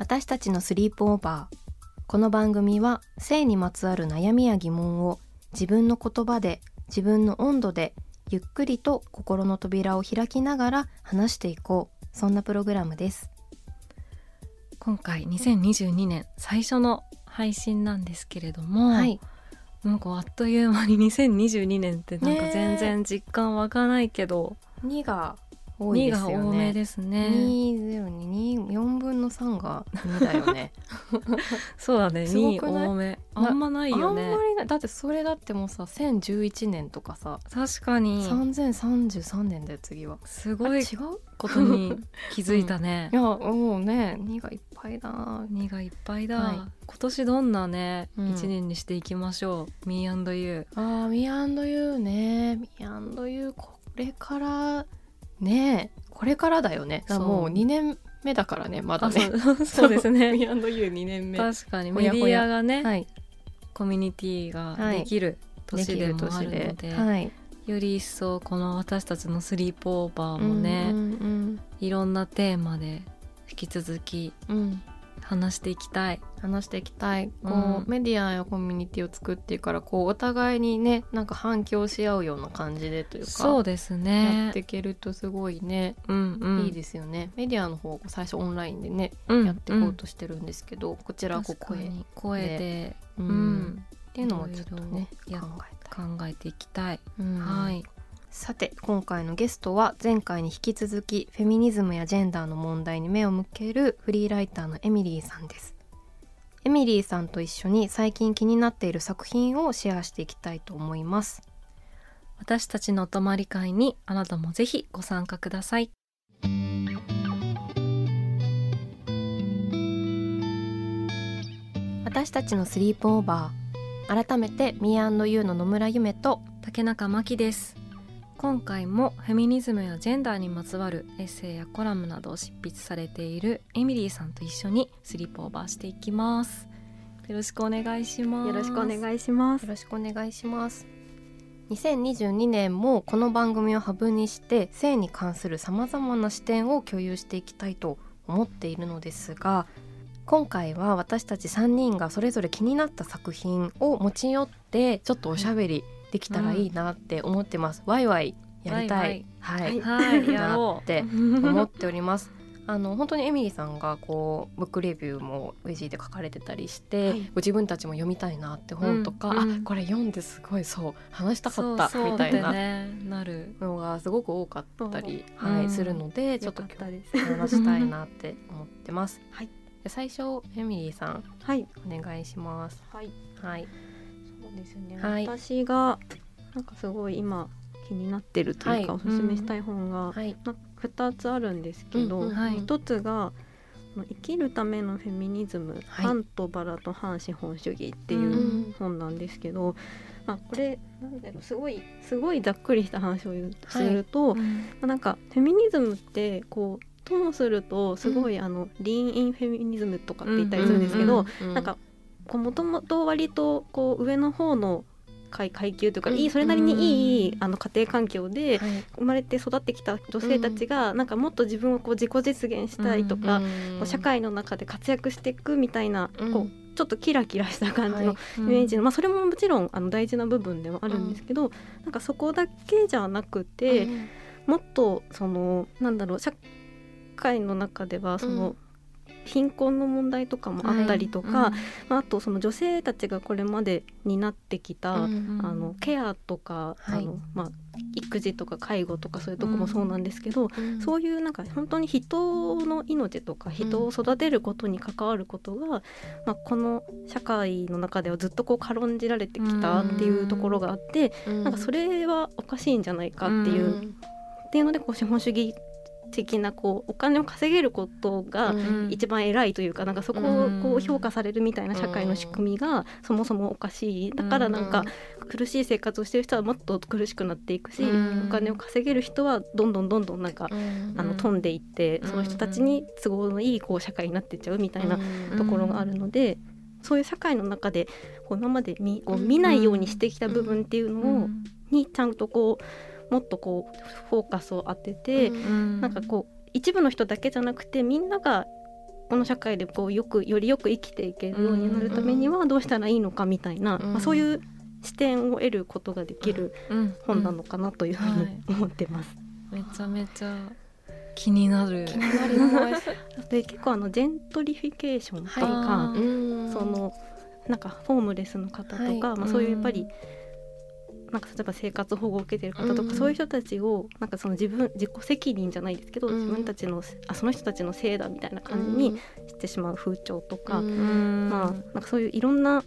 私たちのスリープオーバー。この番組は性にまつわる悩みや疑問を自分の言葉で自分の温度でゆっくりと心の扉を開きながら話していこう。そんなプログラムです。今回2022年最初の配信なんですけれども、はい。なんかあっという間に2022年ってなんか全然実感湧かないけど、2が多い2ですよね。が多めですね。202 4分の3が2だよね。そうだね。すご2くない？多め。あんまないよあんまねりない。だってそれだってもうさ1011年とかさ。確かに。3033年だよ次は。すごい違う？ことに 気づいたね。い、やもうね2がいっぱいだ。な2がいっぱいだ、はい。今年どんなね、うん。一年にしていきましょう？Me&You あーミアンドユーね。ミアンドユーこれからねこれからだよね。もうそう。2年目だからねまだあねそうそうですね。ミアンドユー2年目。確かにメディアがね、はい。コミュニティができる年でもあるので,、ではいより一層この私たちのスリープオーバーもね、いろんなテーマで引き続きうんうん話していきたい。話していきたい。こう、うん。メディアやコミュニティを作ってからこうお互いにねなんか反響し合うような感じでというかそうですやねっていけるとすごいね、うんうん。いいですよね。メディアの方最初オンラインでね、うんやっていこうとしてるんですけどこちらはこう声、に声で、ううん。ん。っていうのもちょっとね考え考えていきたい、うん。はいさて今回のゲストは前回に引き続きフェミニズムやジェンダーの問題に目を向けるフリーライターのエミリーさんです。エミリーさんと一緒に最近気になっている作品をシェアしていきたいと思います。私たちのお泊まり会にあなたもぜひご参加ください。私たちのスリープオーバー。改めて Me&You の野村ゆめと竹中真希です。今回もフェミニズムやジェンダーにまつわるエッセイやコラムなどを執筆されているエミリーさんと一緒にスリープオーバーしていきます。よろしくお願いします。よろしくお願いします。よ。ろしくお願いします。2022年もこの番組をハブにして性に関するさまざまな視点を共有していきたいと思っているのですが今回は私たち3人がそれぞれ気になった作品を持ち寄ってちょっとおしゃべりできたらいいなって思ってます、ワイワイやりたい。はい、はい。やなろう。って思っております。あの本当にエミリーさんがこうブックレビューもウェジーで書かれてたりして、はい。自分たちも読みたいなって本とか、うんうんあこれ読んですごいそう話したかったみたいな。のがすごく多かったり、う。んはいうん。するのでちょっと今日話したいなって思ってます。はい。で最初エミリーさんはい。お願いします。はい。はい。そうですね。はい。私がなんかすごい今気になってるというか、はい。おすすめしたい本が、はい。な二つあるんですけど、うんうん。はい。一つが生きるためのフェミニズム、はい。反とバラと反資本主義っていううん本なんですけど、まあこれなんだろうすごいすごいざっくりした話をすると、まあなんかフェミニズムってこうともするとすごい、あのリーンインフェミニズムとかって言ったりするんですけど、うなんかもともと割とこう上の方の階階級というか、うんいいそれなりにいいあの家庭環境ではい。生まれて育ってきた女性たちが、なんかもっと自分をこう自己実現したいとか、うんこう社会の中で活躍していくみたいな、うん。こうちょっとキラキラした感じのはい。イメージの、まあ、それももちろんあの大事な部分ではあるんですけど、なんかそこだけじゃなくて、もっとそのなんだろう社会の中ではその、貧困の問題とかもあったりとか、はい。まあ、あとその女性たちがこれまで担ってきた、うん、あのケアとか、はい、あのまあ、育児とか介護とかそういうとこもそうなんですけど、うん、そういうなんか本当に人の命とか人を育てることに関わることが、まあ、この社会の中ではずっとこう軽んじられてきたっていうところがあって、なんかそれはおかしいんじゃないかっていう。っていうのでこう資本主義的なこうお金を稼げることが一番偉いというか、うん、なんかそこをこう評価されるみたいな社会の仕組みがそもそもおかしい。だからなんか苦しい生活をしてる人はもっと苦しくなっていくし、うん、お金を稼げる人はどんどんどんどんなんか、うん、あの飛んでいってその人たちに都合のいいこう社会になっていっちゃうみたいなところがあるので。そういう社会の中でこう今まで見こう見ないようにしてきた部分っていうのを、にちゃんとこうもっとこうフォーカスを当てて、うん、なんかこう一部の人だけじゃなくてみんながこの社会でこうよくよりよく生きていけるようになるためにはどうしたらいいのかみたいな、うん、まあ、そういう視点を得ることができる本なのかなというふうに思ってます。はい、めちゃめちゃ気になる。で結構あのジェントリフィケーションとか、そのなんかホームレスの方とか、はい、まあそういうやっぱり。なんか例えば生活保護を受けてる方とか、そういう人たちをなんかその自分自己責任じゃないですけど、自分たちのあその人たちのせいだみたいな感じにしてしまう風潮とか、まあなんかそういういろんな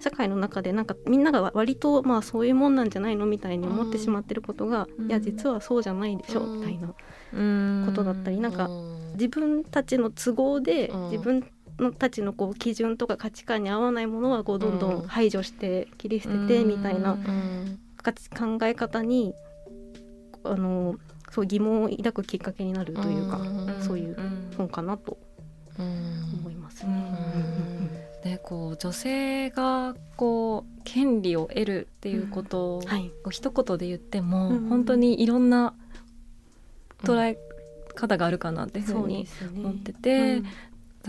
社会の中でなんかみんなが割とまあそういうもんなんじゃないのみたいに思ってしまってることが、いや実はそうじゃないでしょみたいなことだったり、なんか自分たちの都合で自分のたちのこう基準とか価値観に合わないものはこうどんどん排除して切り捨ててみたいな考え方にあのそう疑問を抱くきっかけになるというかそういう本かなと思いますね。でこう女性がこう権利を得るっていうことを、はい、一言で言っても、本当にいろんな捉え方があるかなっていうふうに思ってて、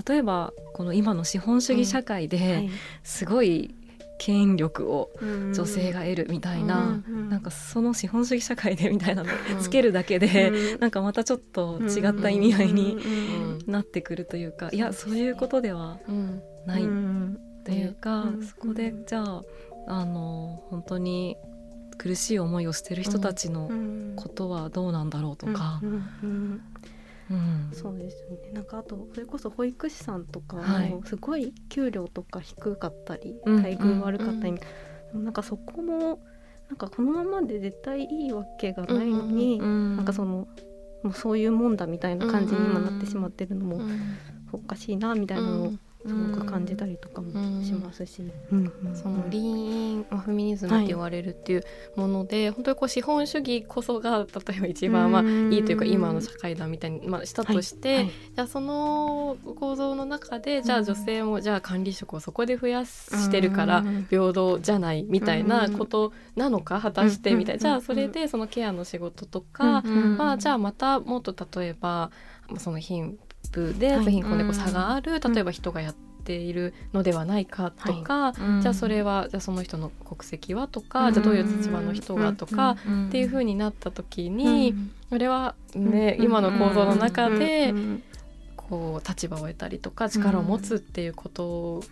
例えばこの今の資本主義社会ですごい権力を女性が得るみたいな、うん、なんかその資本主義社会で みたいなのつけるだけで、うん、なんかまたちょっと違った意味合いになってくるというか、いやそういうことではないというか、そこでじゃああの本当に苦しい思いをしてる人たちのことはどうなんだろうとか、うん、そうですよね。なんかあとそれこそ保育士さんとかもすごい給料とか低かったり、はい、待遇悪かったり、うん、なんかそこもなんかこのままで絶対いいわけがないのに、うん、なんかそのもうそういうもんだみたいな感じに今なってしまってるのもおかしいなみたいなのをすごく感じたりとかもしますし、そのリーンフェミニズムって言われるっていうもので、はい、本当にこう資本主義こそが例えば一番まあいいというか今の社会だみたいに、まあ、したとして、はい。はい、じゃあその構造の中でじゃあ女性もじゃあ管理職をそこで増やしてるから平等じゃないみたいなことなのか果たしてみたいな。じゃあそれでそのケアの仕事とかはじゃあまたもっと例えばその貧プで貧困でこう差がある、例えば人がやっているのではないかとか、じゃあそれはじゃあその人の国籍はとか、じゃあどういう立場の人がとか、っていうふうになった時に、それはね、今の構造の中で、こう立場を得たりとか力を持つっていうことを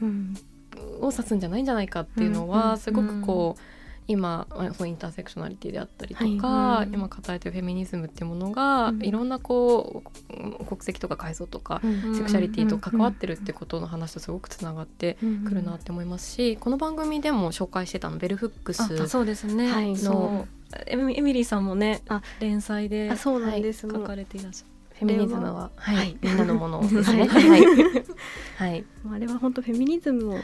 指すんじゃないんじゃないかっていうのはすごくこう。今インターセクショナリティであったりとか、はい今語られてるフェミニズムっていうものが、うん、いろんなこう国籍とか階層とか、うん、セクシャリティと関わってるってことの話とすごくつながってくるなって思いますし、この番組でも紹介してたのベルフックスそうですね、はい、のエミリーさんもね連載でそうなんです、書かれていらっしゃる。フェミニズムは、はい、はい、みんなのものですね。はい、はい、あれは本当フェミニズムを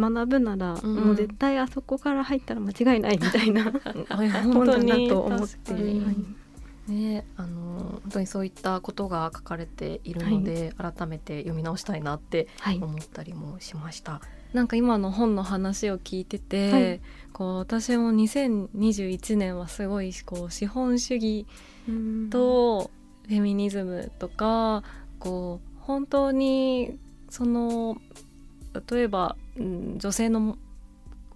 学ぶなら、うん、もう絶対あそこから入ったら間違いないみたいな 本だなと思って。ね、あの本当にそういったことが書かれているので、はい、改めて読み直したいなって思ったりもしました。はい、なんか今の本の話を聞いてて、はい、こう私も2021年はすごいこう資本主義とフェミニズムとかこう本当にその例えば、うん、女性の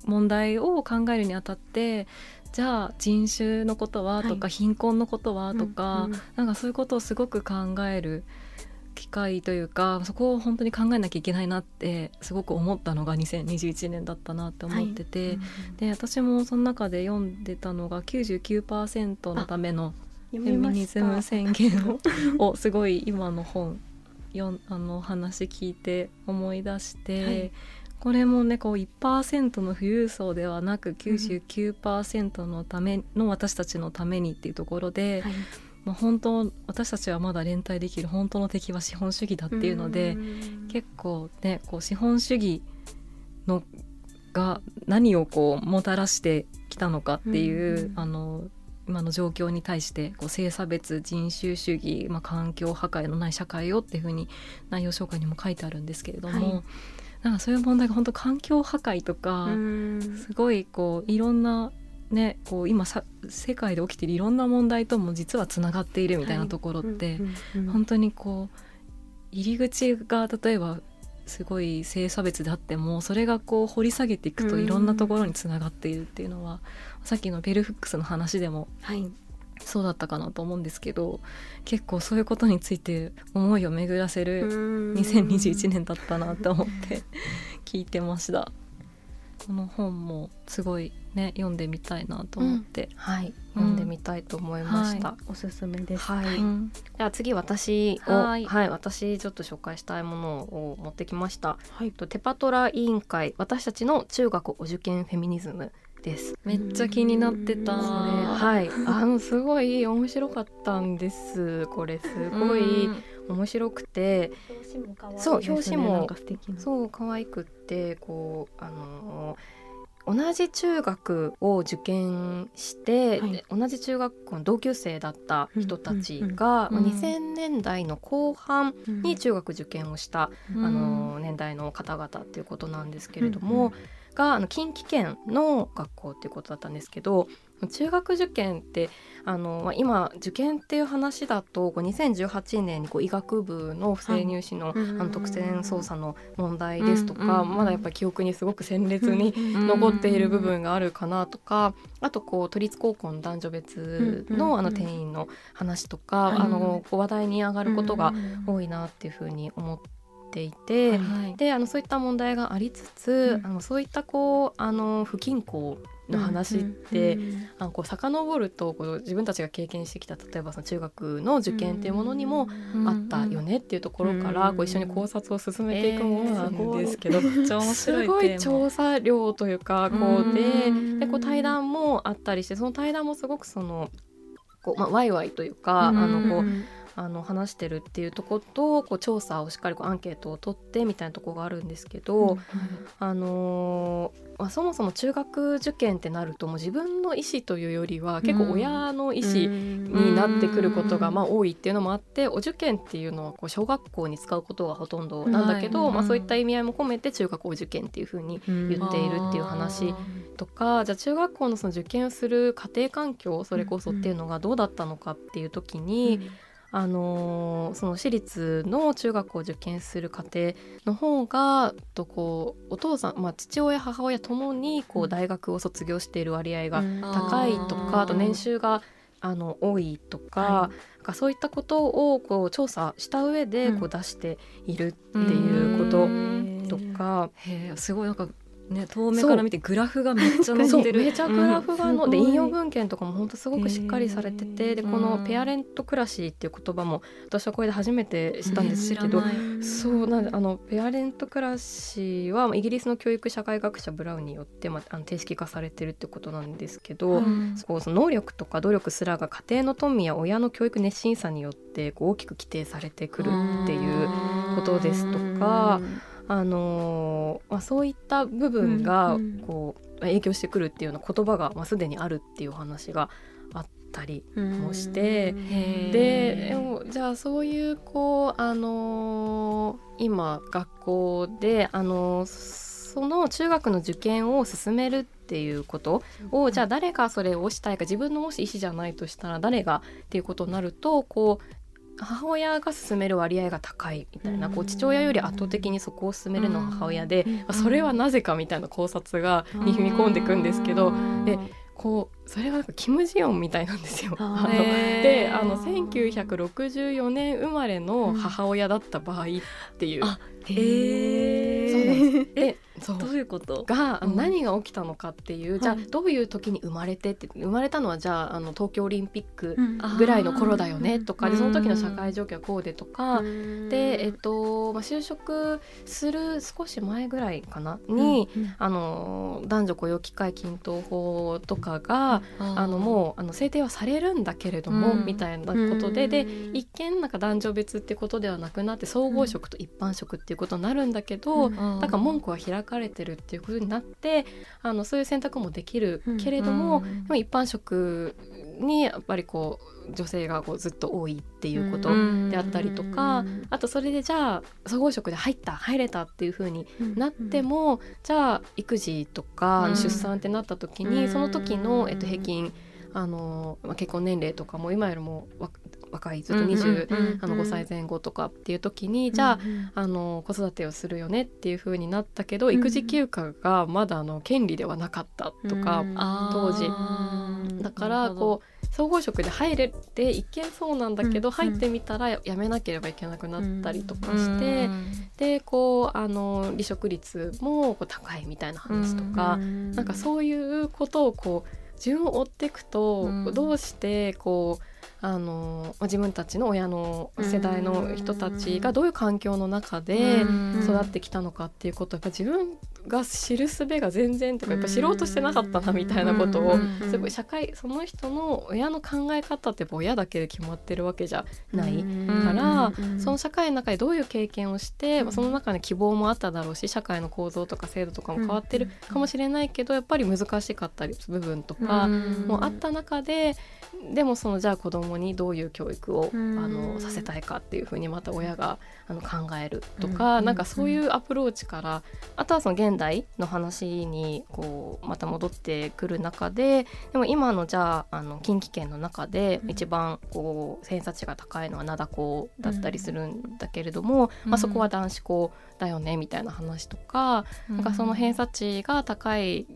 問題を考えるにあたってじゃあ人種のことはとか、はい、貧困のことはとか、うんうん、なんかそういうことをすごく考える機会というかそこを本当に考えなきゃいけないなってすごく思ったのが2021年だったなって思ってて、はい、で私もその中で読んでたのが99%のためのフェミニズム宣言をを すごい今の本よあの話聞いて思い出して、はい、これもねこう1%の富裕層ではなく99%のための私たちのためにっていうところで、はい、まあ、本当私たちはまだ連帯できる本当の敵は資本主義だっていうので結構ねこう資本主義のが何をこうもたらしてきたのかっていうあの今の状況に対してこう性差別人種主義、まあ、環境破壊のない社会をっていうふうに内容紹介にも書いてあるんですけれども、はい、なんかそういう問題が本当環境破壊とかすごいこういろんなね、こう今さ世界で起きているいろんな問題とも実はつながっているみたいなところって、本当にこう入り口が例えばすごい性差別であってもそれがこう掘り下げていくといろんなところにつながっているっていうのは、さっきのベルフックスの話でも、はい、そうだったかなと思うんですけど結構そういうことについて思いを巡らせる2021年だったなと思って 聞いてました。この本もすごいね読んでみたいなと思って、うん、はい。読んでみたいと思いました、はい、おすすめです。はい、うん、では次私をはい。私ちょっと紹介したいものを持ってきました、はい、とテパトラ委員会私たちの中学お受験フェミニズムです。めっちゃ気になってた。はい。あのすごい面白かったんです。これすごい面白くて。そう表紙もそう可愛くってこうあの同じ中学を受験して、はい、同じ中学校の同級生だった人たちが、うん。うん。うん、2000年代の後半に中学受験をした、うん、あの年代の方々っていうことなんですけれども、があの近畿圏の学校っていうことだったんですけど中学受験ってあの、まあ、今受験っていう話だとこう2018年にこう医学部の不正入試の,、あの特選捜査の問題ですとか、まだやっぱり記憶にすごく鮮烈に残っている部分があるかなとか、あとこう都立高校の男女別のあの定員の話とか、あのこう話題に上がることが多いなっていうふうに思って。ていて、はい、であのそういった問題がありつつ、うん、あのそういったこうあの不均衡の話って、うんうん、あのこう遡るとこう自分たちが経験してきた例えばその中学の受験っていうものにもあったよねっていうところからこう一緒に考察を進めていくものなんですけど、えー、すごい調査量というかこうででこう対談もあったりしてその対談もすごくそのこう、まあ、ワイワイというかあのこうあの話してるっていうとことこう調査をしっかりこうアンケートを取ってみたいなとこがあるんですけど、うん、あのー、まあ、そもそも中学受験ってなるともう自分の意思というよりは結構親の意思になってくることがまあ多いっていうのもあってお受験っていうのはこう小学校に使うことがほとんどなんだけど、まあ、そういった意味合いも込めて中学校受験っていうふうに言っているっていう話とかじゃあ中学校のその受験をする家庭環境それこそっていうのがどうだったのかっていう時に。あのー、その私立の中学校を受験する家庭の方がとこうお父さん、まあ、父親母親ともにこう大学を卒業している割合が高いとか、あと年収があの多いとかはい、かそういったことをこう調査した上でこう出しているっていうこととか、うん、すごいなんかね、遠目から見てグラフがめっちゃ載ってる。めちゃグラフがの、うん、で引用文献とかも本当すごくしっかりされててでこのペアレントクラシーっていう言葉も私はこれで初めて知ったんですけど、そうなんであのペアレントクラシーはイギリスの教育社会学者ブラウンによって、まあ、あの定式化されてるってことなんですけど、うん、そその能力とか努力すらが家庭の富や親の教育熱心さによってこう大きく規定されてくるっていうことですとか。あのまあ、そういった部分がこう、影響してくるっていうような言葉が、まあ、すでにあるっていう話があったりもして、ででもじゃあそういうこう、あの今学校で、あのその中学の受験を進めるっていうことをじゃあ誰がそれをしたいか自分のもし意思じゃないとしたら誰がっていうことになるとこう母親が進める割合が高いみたいな、こう父親より圧倒的にそこを進めるのが母親で、それはなぜかみたいな考察がに踏み込んでいくんですけどでこうそれがなんかキム・ジヨンみたいなんですよ。あのであの1964年生まれの母親だった場合っていう。うん、へそうなんです。でどういうこと？が、うん、何が起きたのかっていう、じゃあどういう時に生まれてって生まれたのはじゃああの東京オリンピックぐらいの頃だよねとか、でその時の社会状況はこうでとか、でえっと、まあ、就職する少し前ぐらいかなに、あの男女雇用機会均等法とかが、あのもうあの制定はされるんだけれども、みたいなことでで一見なんか男女別ってことではなくなって総合職と一般職っていうことになるんだけど、だから門戸は開かれてるっていうことになってあのそういう選択もできるけれども、うん、一般職にやっぱりこう女性がこうずっと多いっていうことであったりとか、あとそれでじゃあ総合職で入った入れたっていうふうになっても、じゃあ育児とか出産ってなった時に、その時の、えっと、平均あの、まあ、結婚年齢とかも今よりも若いずっと25歳前後とかっていう時に、じゃああの子育てをするよねっていう風になったけど、育児休暇がまだあの権利ではなかったとか、当時。だからこう総合職で入れて一見そうなんだけど、入ってみたらやめなければいけなくなったりとかして、でこうあの離職率もこう高いみたいな話とか、なんかそういうことをこう順を追っていくと、どうしてこうあの自分たちの親の世代の人たちがどういう環境の中で育ってきたのかっていうことをやっぱ自分が知る術が全然とかやっぱ知ろうとしてなかったなみたいなことをすごい社会その人の親の考え方って親だけで決まってるわけじゃないからその社会の中でどういう経験をしてその中に希望もあっただろうし社会の構造とか制度とかも変わってるかもしれないけどやっぱり難しかったり部分とかもあった中ででもそのじゃあ子供にどういう教育をあのさせたいかっていうふうにまた親があの考えるとか、なんかそういうアプローチからあとはその現代の話にこうまた戻ってくる中ででも今のじゃああの近畿圏の中で一番こう偏差値が高いのは灘高だったりするんだけれども、まあ、そこは男子校だよねみたいな話とか,、なんかその偏差値が高い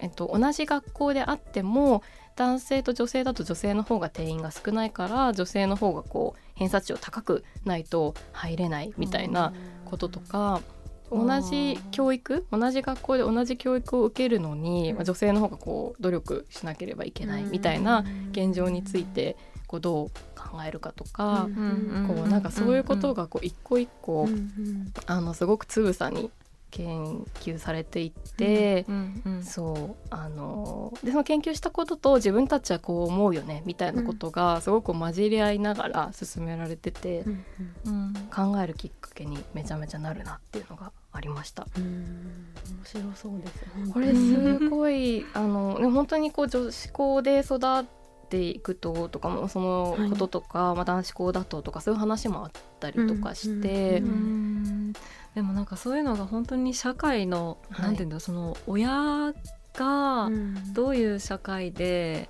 えっと、同じ学校であっても男性と女性だと女性の方が定員が少ないから女性の方がこう偏差値を高くないと入れないみたいなこととか。同じ教育同じ学校で同じ教育を受けるのに、まあ、女性の方がこう努力しなければいけないみたいな現状についてこうどう考えるかとか、こうなんかそういうことがこう一個一個、あのすごくつぶさに研究されていて、うんうんうん、そうあのでその研究したことと自分たちはこう思うよねみたいなことがすごく混じり合いながら進められてて、うんうん、考えるきっかけにめちゃめちゃなるなっていうのがありました。面白そうです、これすごいあの本当にこう女子校で育っていくととかもそのこととか、はい、まあ、男子校だととかそういう話もあったりとかして。うんうんでもなんかそういうのが本当に社会の、はい、なんていうんだその親がどういう社会で、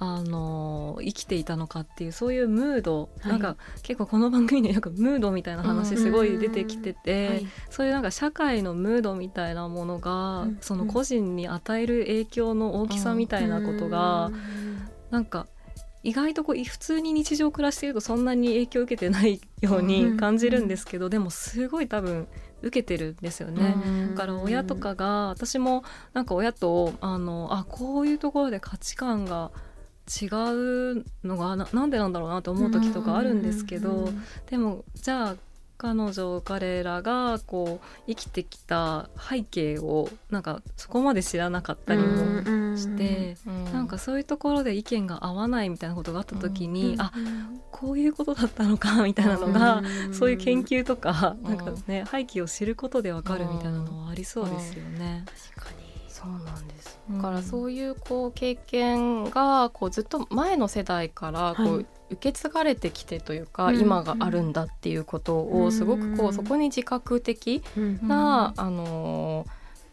うん、あの生きていたのかっていうそういうムード、はい、なんか結構この番組で なんかムードみたいな話すごい出てきてて、はい、そういうなんか社会のムードみたいなものが、うん、その個人に与える影響の大きさみたいなことが、うん、なんか意外とこう普通に日常暮らしているとそんなに影響を受けてないように感じるんですけど、でもすごい多分受けてるんですよね。だから親とかが私もなんか親とあのあこういうところで価値観が違うのがななんでなんだろうなと思う時とかあるんですけど、でもじゃあ彼女彼らがこう生きてきた背景をなんかそこまで知らなかったりもして、うなんかそういうところで意見が合わないみたいなことがあった時に、うん、あこういうことだったのかみたいなのが、そういう研究とか、なんかね背景を知ることでわかるみたいなのはありそうですよね。確かに。そうなんです。だからそういうこう経験がこうずっと前の世代からこう、はい受け継がれてきてというか、うん、今があるんだっていうことをすごくこうそこに自覚的な、あの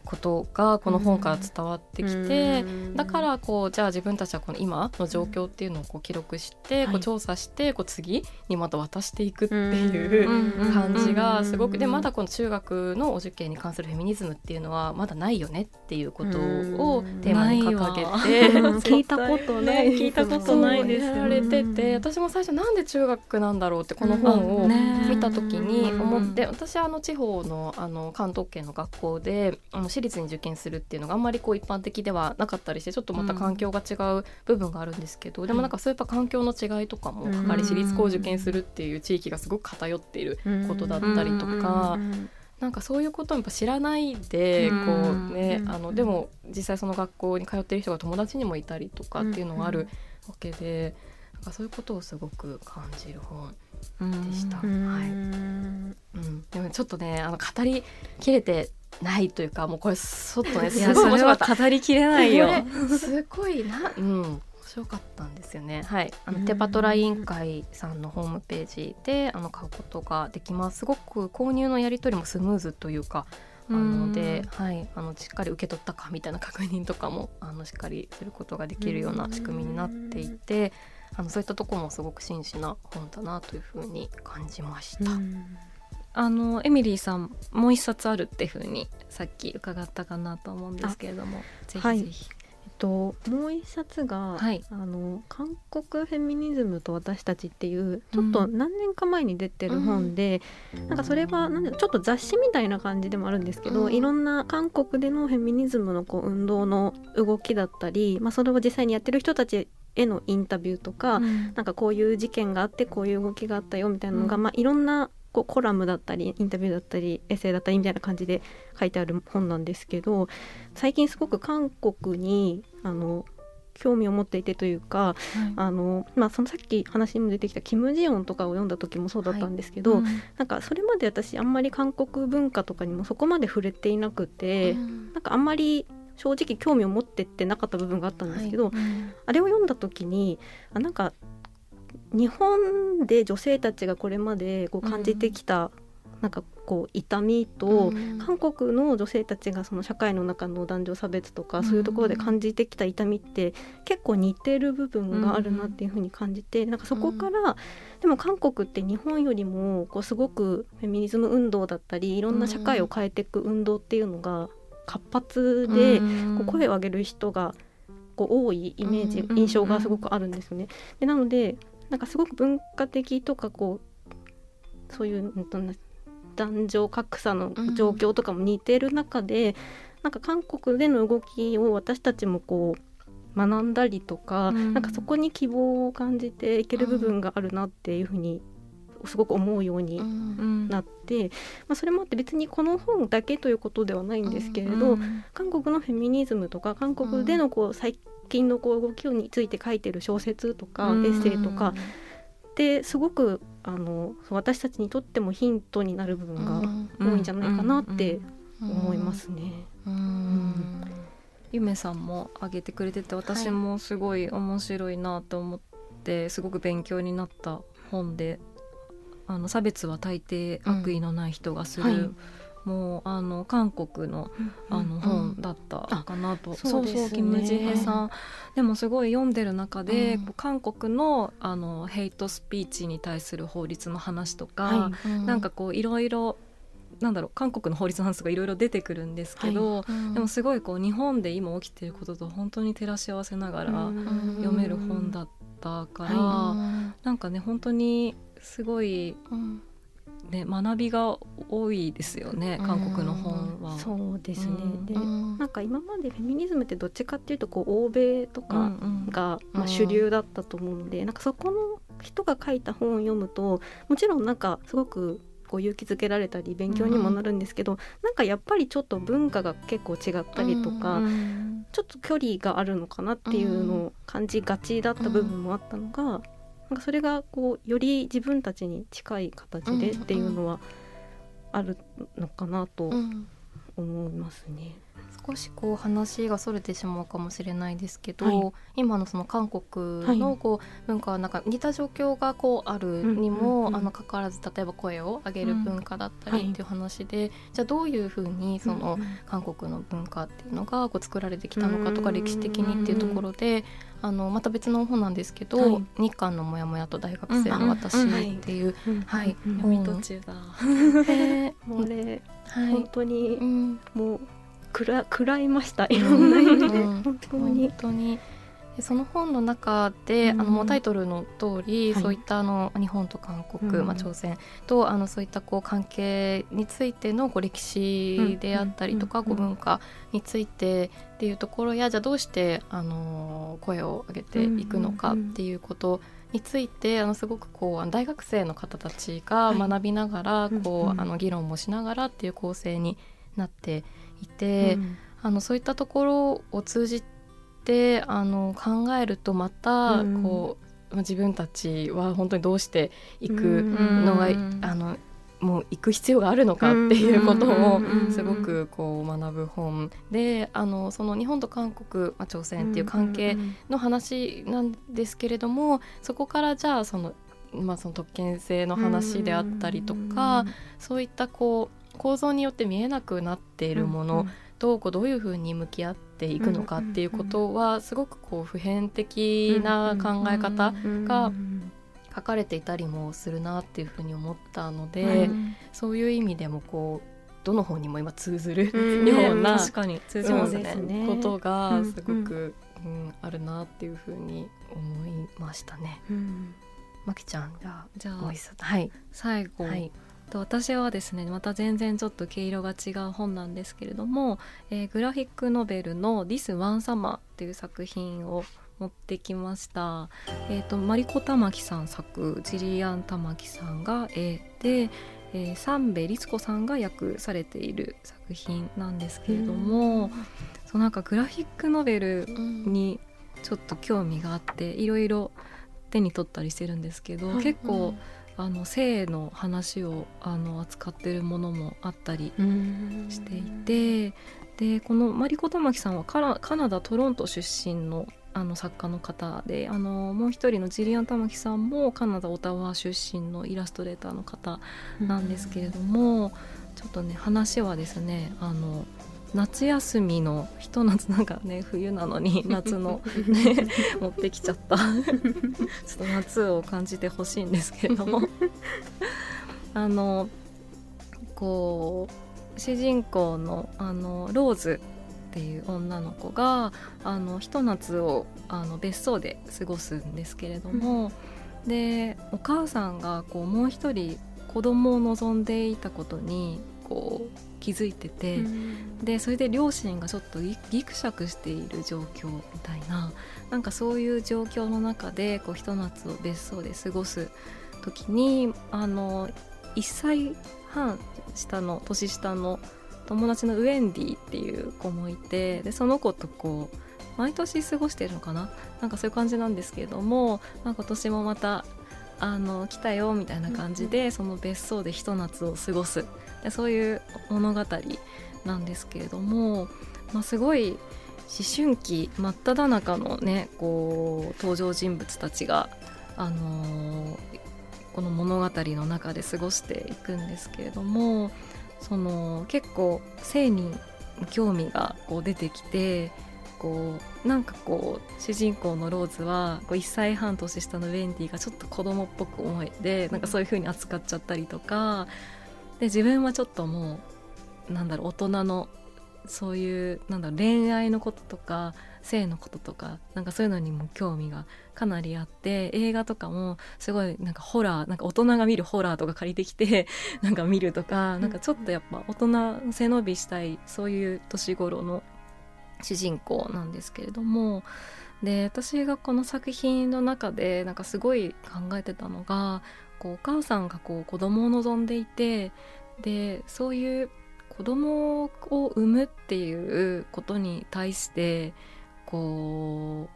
ことがこの本から伝わってきて、だからこうじゃあ自分たちはこの今の状況っていうのをこう記録して、こう調査してこう次にまた渡していくっていう感じがすごくでまだこの中学のお受験に関するフェミニズムっていうのはまだないよねっていうことをテーマに掲げて聞いたことない、聞いたことないですやられてて私も最初なんで中学なんだろうってこの本を見た時に思って私はあの地方のあの関東圏の学校であの私立に受験するっていうのがあんまりこう一般的ではなかったりしてちょっとまた環境が違う部分があるんですけど、うん、でもなんかそういった環境の違いとかも、やはり私立校受験するっていう地域がすごく偏っていることだったりとか。なんかそういうことをやっぱ知らないでこうね、あのでも実際その学校に通ってる人が友達にもいたりとかっていうのがあるわけで、なんかそういうことをすごく感じる本でした。はい。うん。でもちょっとねあの語りきれてないというかもうこれちょっとねすごい面白かった。語りきれないよ。すごいなうん面白かったんですよね。はい。あのテパトラ委員会さんのホームページであの買うことができます。すごく購入のやり取りもスムーズというかあので、はい、あのしっかり受け取ったかみたいな確認とかもあのしっかりすることができるような仕組みになっていてあのそういったところもすごく真摯な本だなというふうに感じました。あのエミリーさんもう一冊あるっていうふうにさっき伺ったかなと思うんですけれどもぜひぜひ。と、もう一冊が、はい、あの韓国フェミニズムと私たちっていうちょっと何年か前に出てる本で、うん、なんかそれはなんちょっと雑誌みたいな感じでもあるんですけど、うん、いろんな韓国でのフェミニズムのこう運動の動きだったり、まあ、それを実際にやってる人たちへのインタビューとか、うん、なんかこういう事件があってこういう動きがあったよみたいなのが、まあ、いろんなこうコラムだったりインタビューだったりエッセイだったりみたいな感じで書いてある本なんですけど最近すごく韓国にあの興味を持っていてというか、はい、あのまあ、そのさっき話にも出てきたキム・ジヨンとかを読んだ時もそうだったんですけど、はいうん、なんかそれまで私あんまり韓国文化とかにもそこまで触れていなくて、うん、なんかあんまり正直興味を持ってってなかった部分があったんですけど、はい。うん、あれを読んだ時にあなんか日本で女性たちがこれまでこう感じてきた、なんかこう痛みと、韓国の女性たちがその社会の中の男女差別とか、そういうところで感じてきた痛みって結構似てる部分があるなっていうふうに感じて、なんかそこから、でも韓国って日本よりもこうすごくフェミニズム運動だったりいろんな社会を変えていく運動っていうのが活発で、こう声を上げる人がこう多いイメージ、印象がすごくあるんですよね。でなのでなんかすごく文化的とかこうそういう男女格差の状況とかも似てる中で、うん、なんか韓国での動きを私たちもこう学んだりとか、うん、なんかそこに希望を感じていける部分があるなっていうふうにすごく思うようになって、うん、まあ、それもあって別にこの本だけということではないんですけれど、うん、韓国のフェミニズムとか韓国でのこう最近のこう動きについて書いてる小説とかエッセイとか。ですごくあの私たちにとってもヒントになる部分が多いんじゃないかなって思いますね。ゆめさんも挙げてくれてて私もすごい面白いなと思って、すごく勉強になった本であの差別は大抵悪意のない人がする、うんはいもうあの韓国の,、あの本だったかなと、うん、そうそうキム・ジヘさん。でもすごい読んでる中で、うん、韓国のあのヘイトスピーチに対する法律の話とか、はい、なんかこういろいろなんだろう韓国の法律の話とかいろいろ出てくるんですけど、はい。うん、でもすごいこう日本で今起きてることと本当に照らし合わせながら読める本だったから、うん、なんかね本当にすごい、うんね、学びが多いですよね韓国の本は。そうですね、うん、でなんか今までフェミニズムってどっちかっていうとこう欧米とかが、まあ、主流だったと思うんで、うん、なんかそこの人が書いた本を読むともちろんなんかすごくこう勇気づけられたり勉強にもなるんですけど、うん、なんかやっぱりちょっと文化が結構違ったりとか、うん、ちょっと距離があるのかなっていうのを感じがちだった部分もあったのが、なんかそれがこうより自分たちに近い形でっていうのはあるのかなと思いますね。少しこう話がそれてしまうかもしれないですけど、はい、今のその韓国のこう文化はなんか似た状況がこうあるにも、あのかかわらず例えば声を上げる文化だったりっていう話で、うんはい、じゃあどういうふうにその韓国の文化っていうのがこう作られてきたのかとか歴史的にっていうところであのまた別の本なんですけど、はい、日韓のモヤモヤと大学生の私っていう、はい、読み途中だ。えー、もうね、はい、本当に、うん、もうくら食らいましたいろんな意味で、本当に。本当に。その本の中で、うん、あのもうタイトルの通り、はい、そういったあの日本と韓国、うん、まあ、朝鮮とあのそういったこう関係についてのこう歴史であったりとか、こう文化についてっていうところやじゃあどうしてあの声を上げていくのかっていうことについてあのすごくこう大学生の方たちが学びながら、はい、こうあの議論もしながらっていう構成になっていて、うん、あのそういったところを通じてあの考えるとまたこう、うん、自分たちは本当にどうしていくのが、うん、あのもう行く必要があるのかっていうことをすごくこう学ぶ本であのその日本と韓国、まあ、朝鮮っていう関係の話なんですけれどもそこからじゃあその,、まあ、その特権性の話であったりとかそういったこう構造によって見えなくなっているものとこうどういうふうに向き合っていくのかっていうことはすごくこう普遍的な考え方が書かれていたりもするなっていうふうに思ったので、そういう意味でもこうどの本にも今通ずるような、確かに通じますね。ことがすごく、うん、あるなっていうふうに思いましたね。まきちゃんじゃあじゃあはい。最後、はいと私はですねまた全然ちょっと毛色が違う本なんですけれども、えー、グラフィックノベルの「This One Summer」っていう作品を持ってきました。えっ、ー、とマリコ玉木さん作ジリアン玉木さんが絵で、えー、三部律子さんが訳されている作品なんですけれども、そうなんかグラフィックノベルにちょっと興味があっていろいろ手に取ったりしてるんですけど、結構。あの性の話をあの扱ってるものもあったりしていてでこのマリコ玉木さんはカナダ・トロント出身のあの作家の方であのもう一人のジリアン玉木さんもカナダ・オタワ出身のイラストレーターの方なんですけれどもちょっとね話はですねあの夏休みのひと夏なんかね 冬なのに 夏の、ね、持ってきちゃった。ちょっと夏を感じてほしいんですけれど。もあのこう主人公のあのローズっていう女の子があのひと夏をあの別荘で過ごすんですけれども、うん、でお母さんがこうもう一人子供を望んでいたことにこう気づいてて、うん、でそれで両親がちょっとぎくしゃくしている状況みたいななんかそういう状況の中でこうひと夏を別荘で過ごす時にあの1歳半下の年下の友達のウェンディっていう子もいてでその子とこう毎年過ごしてるのかな？なんかそういう感じなんですけれども、まあ、今年もまたあの来たよみたいな感じで、その別荘でひと夏を過ごすでそういう物語なんですけれども、まあ、すごい思春期真っ只中のねこう登場人物たちが、あのー、この物語の中で過ごしていくんですけれどもその結構性に興味がこう出てきてこうなんかこう主人公のローズはこう1歳半年下のウェンディがちょっと子供っぽく思えてなんかそういう風に扱っちゃったりとかで自分はちょっともうなんだろう大人のそういうなんだろう恋愛のこととか性のこととかなんかそういうのにも興味がかなりあって映画とかもすごいなんかホラーなんか大人が見るホラーとか借りてきて なんか見るとかなんかちょっとやっぱ大人背伸びしたいそういう年頃の主人公なんですけれどもで私がこの作品の中でなんかすごい考えてたのがこうお母さんがこう子供を望んでいてでそういう子供を産むっていうことに対してこ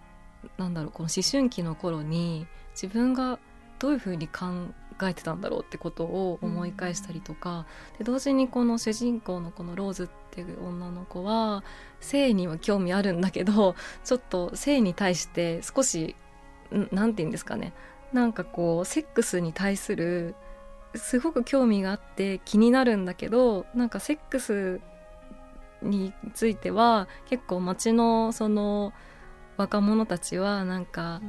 うなんだろうこの思春期の頃に自分がどういうふうに考えてたんだろうってことを思い返したりとか、で同時にこの主人公のこのローズっていう女の子は性には興味あるんだけどちょっと性に対して少し何て言うんですかねなんかこうセックスに対するすごく興味があって気になるんだけどなんかセックスについては結構街のその若者たちはなんか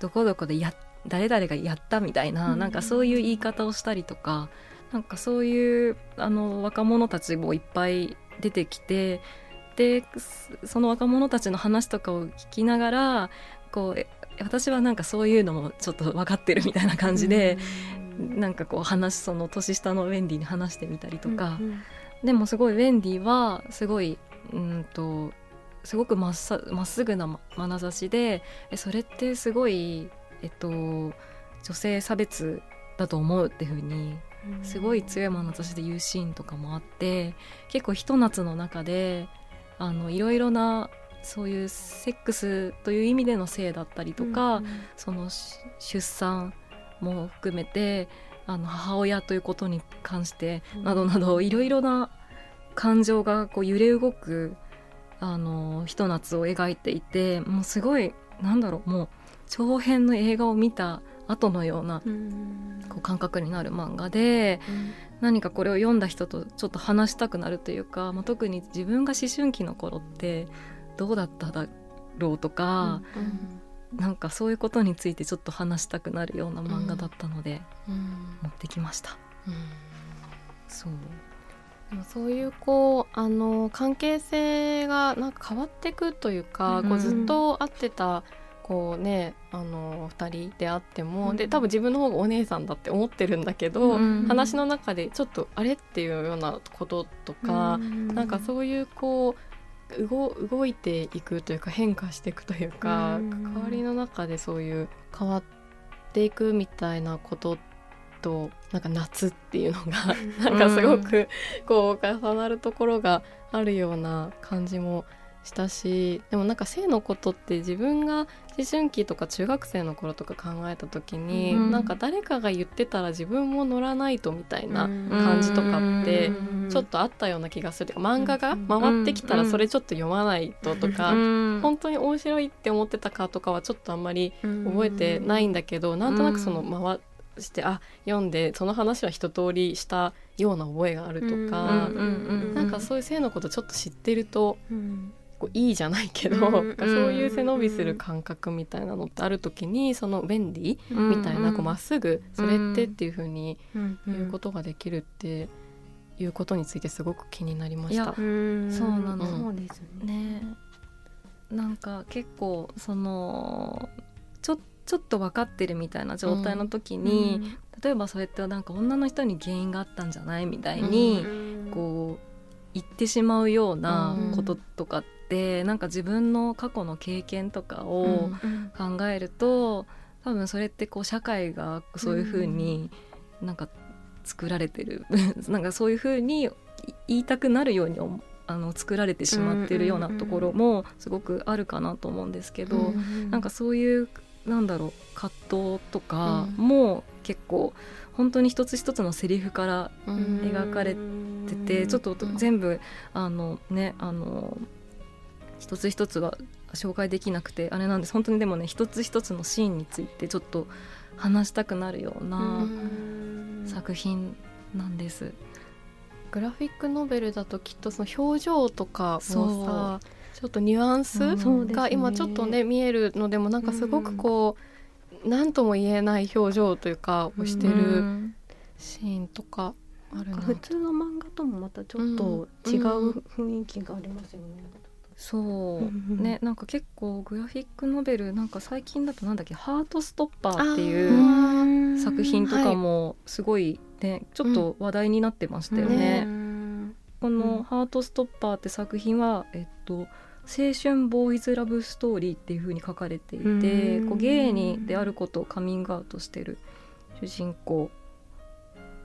どこどこでや誰々がやったみたいな,、なんかそういう言い方をしたりとかなんかそういうあの若者たちもいっぱい出てきてでその若者たちの話とかを聞きながらこう私はなんかそういうのもちょっと分かってるみたいな感じで、ん、なんかこう話その年下のウェンディに話してみたりとか、うんうん、でもすごいウェンディはすごいうんとすごくまっさまっすぐな眼差しでえそれってすごい、えっと、女性差別だと思うっていうふうにすごい強い眼差しで言うシーンとかもあって結構ひと夏の中であのいろいろなそういうセックスという意味での性だったりとか、うんうん、その出産も含めてあの母親ということに関してなどなどいろいろな感情がこう揺れ動くあのひと夏を描いていてもうすごいなんだろうもう長編の映画を見た後のようなこう感覚になる漫画で、何かこれを読んだ人とちょっと話したくなるというか、まあ、特に自分が思春期の頃ってどうだっただろうとか、うん、なんかそういうことについてちょっと話したくなるような漫画だったので、持ってきました。そう。でもそういうこうあの関係性がなんか変わっていくというか、うん、こうずっと会ってたこうねあの2人であっても、うん、で多分自分の方がお姉さんだって思ってるんだけど、うん、話の中でちょっとあれ？っていうようなこととか、うん、なんかそういうこう動動いていくというか変化していくというか、関わりの中でそういう変わっていくみたいなこととなんか夏っていうのがなんかすごくこう重なるところがあるような感じもしたしでもなんか性のことって自分が思春期とか中学生の頃とか考えた時に、うん、なんか誰かが言ってたら自分も乗らないとみたいな感じとかってちょっとあったような気がする。漫画が回ってきたらそれちょっと読まないととか、本当に面白いって思ってたかとかはちょっとあんまり覚えてないんだけど、なんとなくその回してあ読んでその話は一通りしたような覚えがあるとか、なんかそういう性のことちょっと知ってると。こういいじゃないけど、うん、そういう背伸びする感覚みたいなのってある時にそのウェンディみたいなまっすぐそれってっていうふうに言うことができるっていうことについてすごく気になりました。そうなの、そうですね。なんか結構そのちょちょっと分かってるみたいな状態の時に、うん、例えばそれってなんか女の人に原因があったんじゃないみたいに、うん、こう言ってしまうようなこととかってなんか自分の過去の経験とかを考えると、多分それってこう社会がそういうふうになんか作られてる。なんかそういうふうに言いたくなるようにあの作られてしまってるようなところもすごくあるかなと思うんですけど、うん、なんかそういうなんだろう葛藤とかも結構本当に一つ一つのセリフから描かれててちょっと全部あのねあの一つ一つは紹介できなくてあれなんです。本当にでもね一つ一つのシーンについてちょっと話したくなるような作品なんです。グラフィックノベルだときっとその表情とかもさちょっとニュアンスが今ちょっとね、見えるのでもなんかすごくこう何とも言えない表情というかをしてるシーンとかあるな。普通の漫画ともまたちょっと違う雰囲気がありますよね。そう。ねなんか結構グラフィックノベルなんか最近だとなんだっけ「ハートストッパー」っていう作品とかもすごいね、ちょっと話題になってましたよね。この「ハートストッパー」って作品は、えっと、青春ボーイズラブストーリーっていう風に書かれていてこうゲイにであることをカミングアウトしてる主人公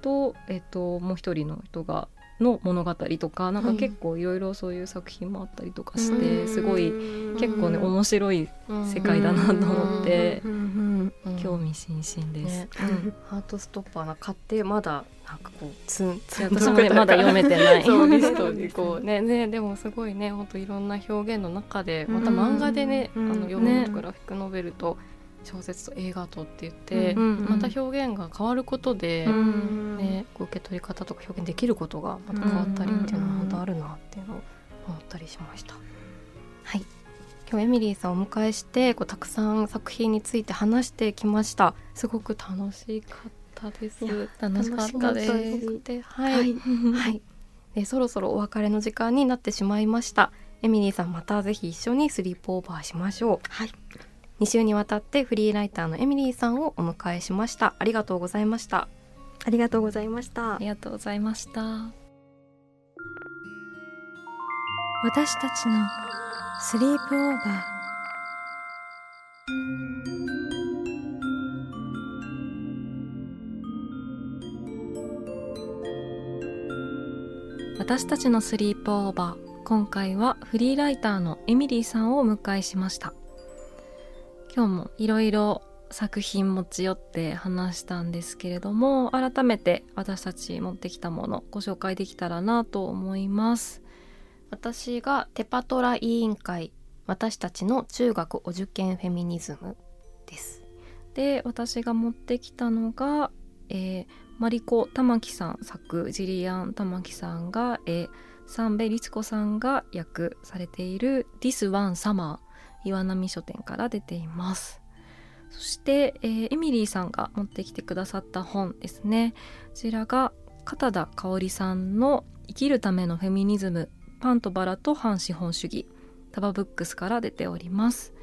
と、えっと、もう一人の人がの物語とかなんか結構いろいろそういう作品もあったりとかして、すごい結構ね面白い世界だなと思って、興味津々です、ね。ハートストッパーな買ってまだなんかこうツンツン私もねまだ読めてないそうリストにこうねねでもすごいね本当いろんな表現の中でまた漫画でね、あの読むグラフィックノベルと、小説と映画とって言って、また表現が変わることで、うん、ね、受け取り方とか表現できることがまた変わったりっていうのは本当あるなっていうのを思ったりしました。はい。今日エミリーさんをお迎えしてこうたくさん作品について話してきました。すごく楽しかったです。楽しかったです。はい、はい、はい、でそろそろお別れの時間になってしまいました。エミリーさんまたぜひ一緒にスリープオーバーしましょう。はい2週にわたってフリーライターのエミリーさんをお迎えしました。ありがとうございました。ありがとうございました。ありがとうございました。私たちのスリープオーバー。私たちのスリープオーバー。今回はフリーライターのエミリーさんをお迎えしました今日もいろいろ作品持ち寄って話したんですけれども改めて私たち持ってきたものご紹介できたらなと思います。私がテパトラ委員会私たちの中学お受験フェミニズムです。で私が持ってきたのが、えー、マリコ玉木さん作ジリアン玉木さんが絵サンベリツコさんが訳されている「This One Summer」岩波書店から出ています。そして、えー、エミリーさんが持ってきてくださった本ですね。こちらが片田香織さんの生きるためのフェミニズムパンとバラと反資本主義タバブックスから出ております。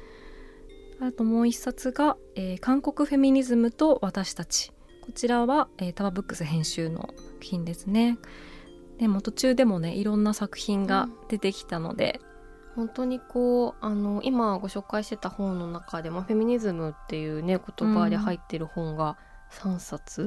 あともう一冊が、えー、韓国フェミニズムと私たち。こちらは、えー、タバブックス編集の作品ですね。でも途中でもねいろんな作品が出てきたので、本当にこうあの今ご紹介してた本の中でもフェミニズムっていうね言葉で入ってる本が3冊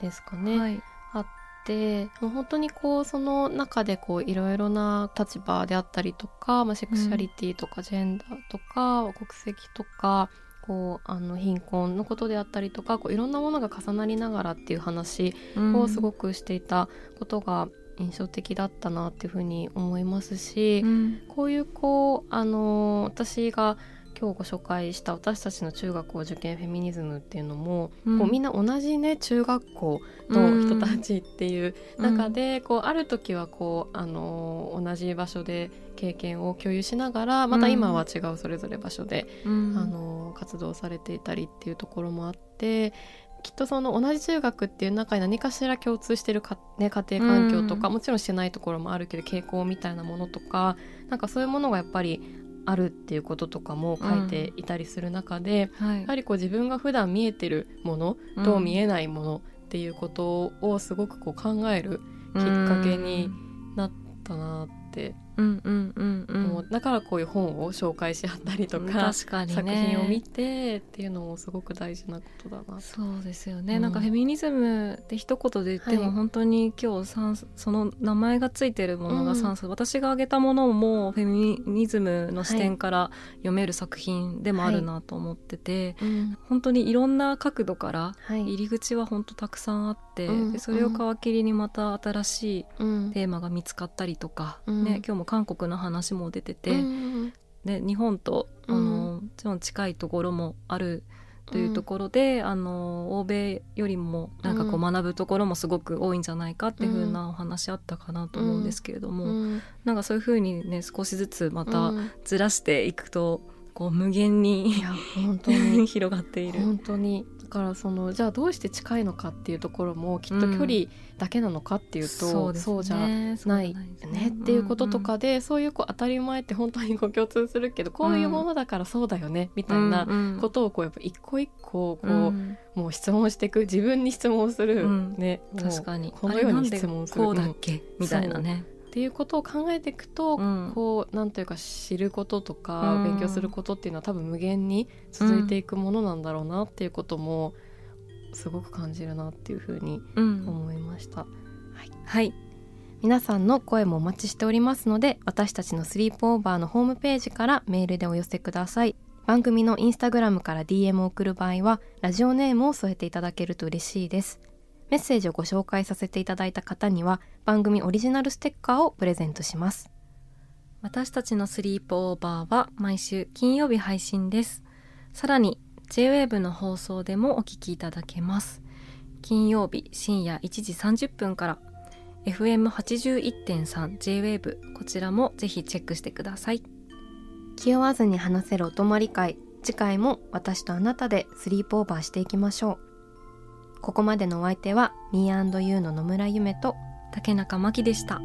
ですかね、はい、あってもう本当にこうその中でこういろいろな立場であったりとか、まあ、セクシャリティとかジェンダーとか、うん、国籍とかこうあの貧困のことであったりとかこういろんなものが重なりながらっていう話をすごくしていたことが印象的だったなっていうふうに思いますし、うん、こういうこうあの私が今日ご紹介した私たちの中学校受験フェミニズムっていうのも、うん、こうみんな同じね中学校の人たちっていう中で、うん、こうある時はこうあの同じ場所で経験を共有しながらまた今は違うそれぞれ場所で、うん、あの活動されていたりっていうところもあってきっとその同じ中学っていう中に何かしら共通してるか、ね、家庭環境とか、うん、もちろんしてないところもあるけど傾向みたいなものとかなんかそういうものがやっぱりあるっていうこととかも書いていたりする中で、うん。はい、やはりこう自分が普段見えてるものと見えないものっていうことをすごくこう考えるきっかけになったなってうんうんうんうん、もうだからこういう本を紹介し合ったりとか確かに、ね、作品を見てっていうのもすごく大事なことだなそうですよね、うん、なんかフェミニズムって一言で言っても本当に今日3その名前がついてるものが3冊、うん、私が挙げたものもフェミニズムの視点から読める作品でもあるなと思ってて、はい。うん、本当にいろんな角度から入り口は本当たくさんあって、でそれを皮切りにまた新しいテーマが見つかったりとか、ね、今日も韓国の話も出てて、うん、で日本とあの、もちろん近いところもあるというところで、うん、あの欧米よりもなんかこう学ぶところもすごく多いんじゃないかっていうふうなお話あったかなと思うんですけれども、うん、なんかそういうふうにね少しずつまたずらしていくと、こう無限に本当に。広がっている。本当にからそのじゃあどうして近いのかっていうところもきっと距離だけなのかっていうと、うん、そうじゃないねっていうこととかで、うんうん、そういうこう当たり前って本当にこう共通するけどこういうものだからそうだよね、みたいなことをこうやっぱ一個一個こう、うん、もう質問していく自分に質問する、ね確かに。このように質問する。こうだっけ？みたいなね。っていうことを考えていくと、うん、こうなんというか知ることとか、うん、勉強することっていうのは多分無限に続いていくものなんだろうなっていうこともすごく感じるなっていうふうに思いました。はい、はい。皆さんの声もお待ちしておりますので私たちのスリープオーバーのホームページからメールでお寄せください。番組のインスタグラムから DM を送る場合はラジオネームを添えていただけると嬉しいですメッセージをご紹介させていただいた方には番組オリジナルステッカーをプレゼントします。私たちのスリープオーバーは毎週金曜日配信です。さらに J-WAVE の放送でもお聞きいただけます。金曜日深夜1時30分から FM81.3 J-WAVE こちらもぜひチェックしてください。気負わずに話せるお泊まり会次回も私とあなたでスリープオーバーしていきましょうここまでのお相手は Me&You の野村夢と竹中真希でした。